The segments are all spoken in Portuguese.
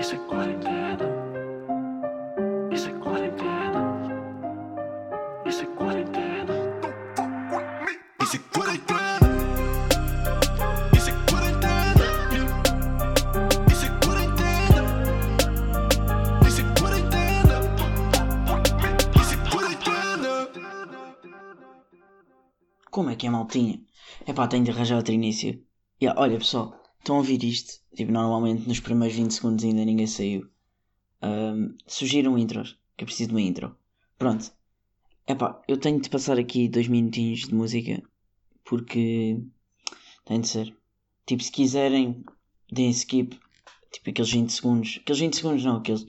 Isso é quarentena. Isso é quarentena. Isso é quarentena. Isso é quarentena. Isso é quarentena. Isso é quarentena. Isso é quarentena. Isso é quarentena. Como é que é, maltinha? É pá, tenho de arranjar outro início. Yeah, olha pessoal, estão a ouvir isto? Tipo, normalmente nos primeiros 20 segundos ainda ninguém saiu. Ahm, sugiram intros, que eu preciso de uma intro. Pronto. É pá, eu tenho de passar aqui dois minutinhos de música, porque tem de ser. Tipo, se quiserem, deem skip, tipo aqueles 20 segundos. Aqueles 20 segundos não, aqueles,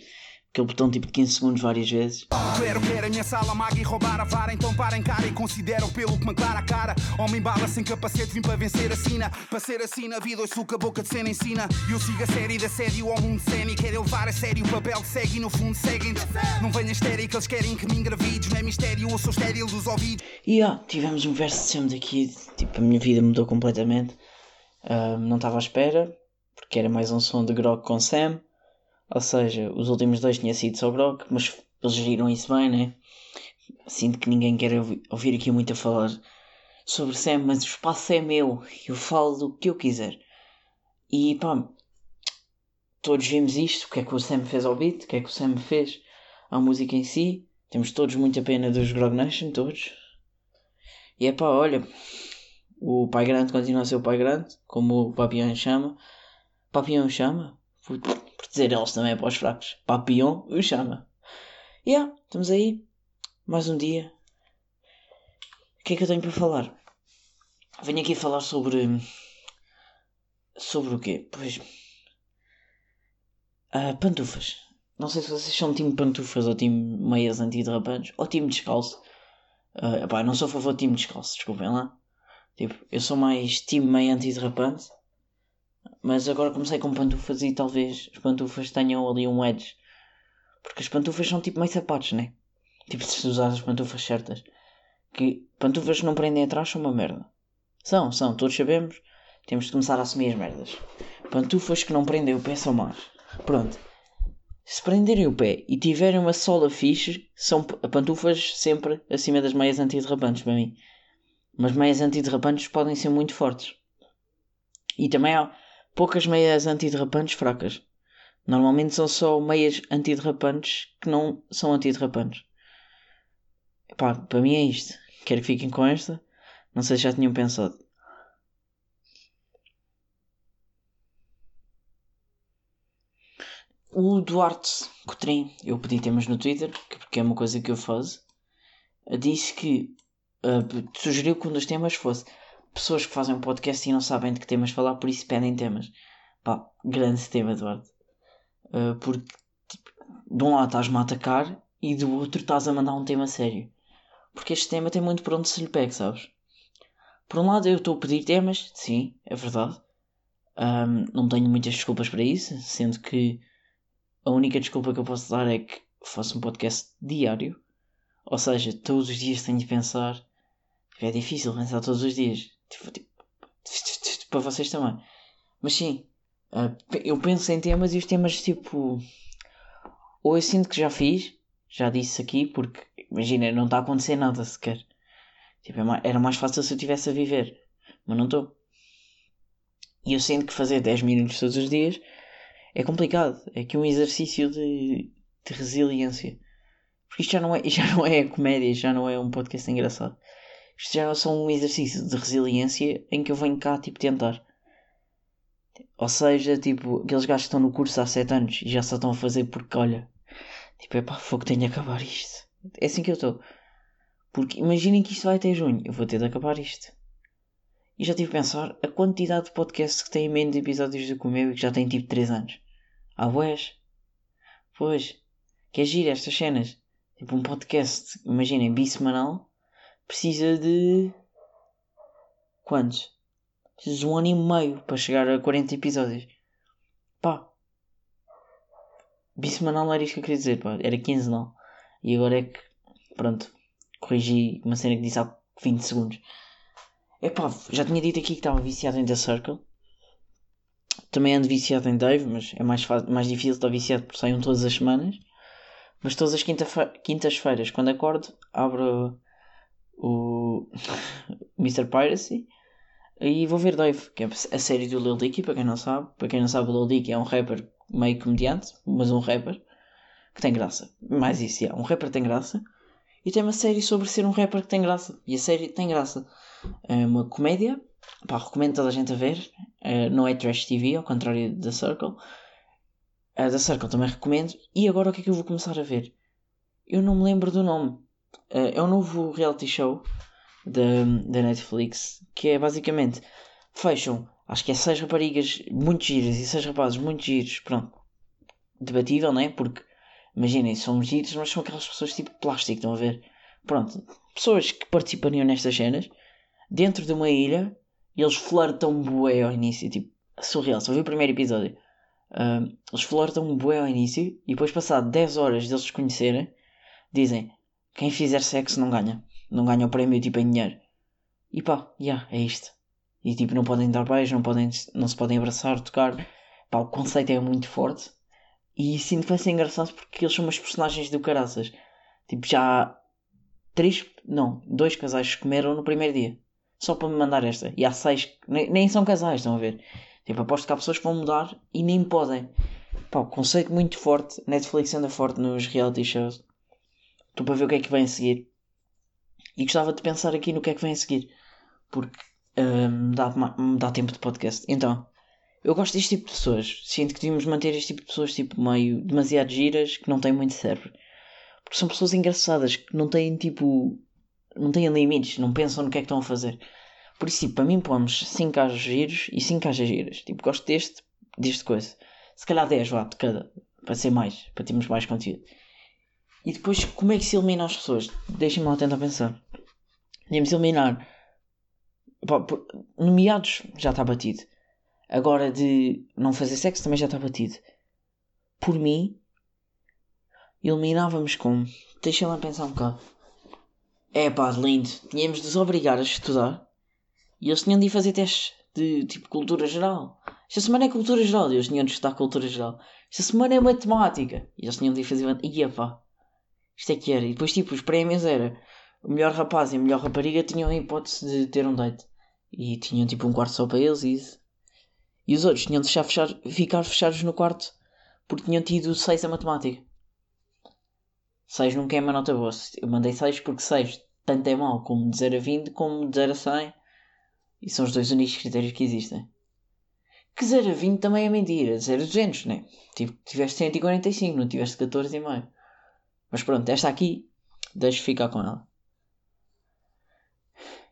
aquele botão tipo de 15 segundos várias vezes. Quero ver a minha sala maga e roubar a vara Então parem cara e consideram pelo que me a cara. Homem bala sem capacete, vim para vencer a sina. Para ser assim na vida, hoje suco a boca de cena ensina E eu sigo a série da série ao mundo cénico Quero levar a sério o papel que segue e no fundo seguem. Não venham estéreo que eles querem que me engravides. Não é mistério, eu sou estéril dos ouvidos. E ah, tivemos um verso de Sam daqui, tipo, a minha vida mudou completamente. Ah, não estava à espera, porque era mais um som de Grog com Sam. Ou seja, os últimos dois tinha sido só Grog, mas eles geriram isso bem, né? Sinto que ninguém quer ouvi- ouvir aqui muito a falar sobre Sam, mas o espaço é meu. Eu falo do que eu quiser. E pá, todos vimos isto, o que é que o Sam fez ao beat, o que é que o Sam fez à música em si. Temos todos muita pena dos Grog Nation, todos. E é pá, olha, o pai grande continua a ser o pai grande, como o Papião chama. Papião chama? Por dizer eles também é para os fracos. Papião o chama. E yeah, estamos aí. Mais um dia. O que é que eu tenho para falar? Venho aqui falar sobre. Sobre o quê? Pois. ah, pantufas. Não sei se vocês são time pantufas ou time meias antiderrapantes ou time descalço. Epá, não sou a favor de time descalço, desculpem lá. Tipo, eu sou mais time meio antiderrapante. Mas agora comecei com pantufas e talvez as pantufas tenham ali um edge. Porque as pantufas são tipo meio sapatos, né? Tipo, se usar as pantufas certas. Que pantufas que não prendem atrás são uma merda. São, são, todos sabemos. Temos de começar a assumir as merdas. Pantufas que não prendem o pé são más. Pronto. Se prenderem o pé e tiverem uma sola fixe, são pantufas sempre acima das meias antiderrapantes para mim. Mas meias antiderrapantes podem ser muito fortes. E também há poucas meias antiderrapantes fracas. Normalmente são só meias antiderrapantes que não são antiderrapantes. Epá, para mim é isto. Quero que fiquem com esta. Não sei se já tinham pensado. O Duarte Cotrim, eu pedi temas no Twitter, que- porque é uma coisa que eu faço, disse que ah, sugeriu que um dos temas fosse pessoas que fazem um podcast e não sabem de que temas falar, por isso pedem temas. Pá, grande tema, Eduardo. Uh, porque tipo, de um lado estás-me a atacar e do outro estás a mandar um tema sério. Porque este tema tem muito por onde se lhe pegue, sabes? Por um lado eu estou a pedir temas, sim, é verdade. Um, não tenho muitas desculpas para isso, sendo que a única desculpa que eu posso dar é que faço um podcast diário. Ou seja, todos os dias tenho de pensar. É difícil pensar todos os dias. Tipo, tipo, para vocês também. Mas sim, ah, eu penso em temas e os temas tipo. Ou eu sinto que já fiz, já disse aqui, porque imagina, não está a acontecer nada sequer. Tipo, é era mais fácil se eu estivesse a viver, mas não estou. E eu sinto que fazer 10 minutos todos os dias é complicado. É que um exercício de, de resiliência. Porque isto já não, é, já não é comédia, já não é um podcast engraçado. Isto já é só um exercício de resiliência em que eu venho cá, tipo, tentar. Ou seja, tipo, aqueles gajos que estão no curso há 7 anos e já só estão a fazer porque, olha, tipo, é pá, fogo, tenho de acabar isto. É assim que eu estou. Porque imaginem que isto vai até junho, eu vou ter de acabar isto. E já tive a pensar a quantidade de podcasts que têm menos episódios do que o meu e que já têm tipo 3 anos. Ah, boés? Pois, que é giro estas cenas. Tipo, um podcast, imaginem, bissemanal, precisa de. Quantos? Precisa de um ano e meio para chegar a 40 episódios. Pá. Bissemanal era isto que eu queria dizer, pá. Era quinzenal. E agora é que. Pronto. Corrigi uma cena que disse há 20 segundos. Epá, já tinha dito aqui que estava viciado em The Circle. também ando viciado em Dave, mas é mais, mais difícil estar viciado porque saem todas as semanas. Mas todas as quinta-fe- quintas-feiras, quando acordo, abro o Mr. Piracy e vou ver Dave, que é a série do Lil Dicky, para quem não sabe. Para quem não sabe, o Lil Dicky é um rapper meio comediante, mas um rapper que tem graça. Mais isso, é. Um rapper tem graça. E tem uma série sobre ser um rapper que tem graça. E a série tem graça. É uma comédia. Pá, recomendo toda a gente a ver. É, não é trash TV, ao contrário da Circle. A da Circle também recomendo. E agora o que é que eu vou começar a ver? Eu não me lembro do nome. É é um novo reality show da, da Netflix. Que é basicamente... Fecham, acho que é seis raparigas muito giras e seis rapazes muito giros. Pronto. Debatível, não é? Porque Imaginem, são giros, mas são aquelas pessoas tipo plástico, estão a ver? Pronto, pessoas que participariam nestas cenas, dentro de uma ilha, e eles flertam bué ao início, tipo, surreal. Só vi o primeiro episódio. Ah, eles flertam bué ao início, e depois, passado 10 horas deles se conhecerem, dizem: quem fizer sexo não ganha. Não ganha o prémio, tipo, em dinheiro. E pá, já, yeah, é isto. E tipo, não podem dar beijo, não, podem, não se podem abraçar, tocar. Pá, o conceito é muito forte. E sinto que vai ser engraçado porque eles são umas personagens do caraças. Tipo, já três, não, dois casais que comeram no primeiro dia. Só para me mandar esta. E há seis, nem, nem são casais, estão a ver? Tipo, aposto que há pessoas que vão mudar e nem podem. Pá, conceito muito forte. Netflix anda forte nos reality shows. Estou para ver o que é que vem a seguir. E gostava de pensar aqui no que é que vem a seguir. Porque hum, me, dá, me dá tempo de podcast. Então, eu gosto deste tipo de pessoas. Sinto que devíamos manter este tipo de pessoas tipo meio demasiado giras que não têm muito cérebro. Porque são pessoas engraçadas que não têm tipo. não têm limites, não pensam no que é que estão a fazer. Por isso, tipo, para mim pomos 5 gajos giros e 5 gajas giras. Tipo, gosto deste, deste coisa. Se calhar 10 vá de cada. Para ser mais, para termos mais conteúdo. E depois, como é que se elimina as pessoas? Deixem-me lá tentar pensar. Podemos eliminar. Nomeados já está batido. Agora de não fazer sexo também já está batido. Por mim, eliminávamos como? Deixa lá pensar um bocado. É pá, lindo. Tínhamos de os obrigar a estudar e eles tinham de ir fazer testes de tipo cultura geral. Esta semana é cultura geral e eles tinham de estudar cultura geral. Esta semana é matemática e eles tinham de ir fazer. Ia pá, isto é que era. E depois, tipo, os prémios era o melhor rapaz e a melhor rapariga tinham a hipótese de ter um date e tinham tipo um quarto só para eles e isso. E os outros tinham de deixar fechar, ficar fechados no quarto porque tinham tido 6 a matemática. 6 nunca é uma nota boa. Eu mandei 6 porque 6 tanto é mau como de 0 a 20 como de 0 a 100. E são os dois únicos critérios que existem. Que 0 a 20 também é mentira. 0 a 200, né? Tipo, tiveste 145, não tiveste 14,5. Mas pronto, esta aqui, deixo ficar com ela.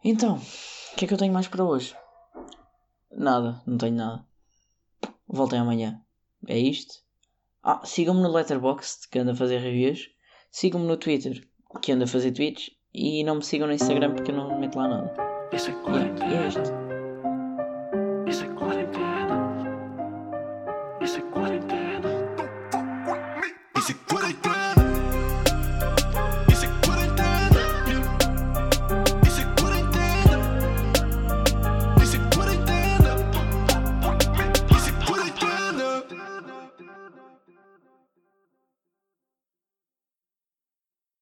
Então, o que é que eu tenho mais para hoje? Nada, não tenho nada. Voltem amanhã. É isto. Ah, sigam-me no Letterboxd, que anda a fazer reviews. Sigam-me no Twitter, que anda a fazer tweets. E não me sigam no Instagram porque eu não meto lá nada. Isso é E é, e é isto.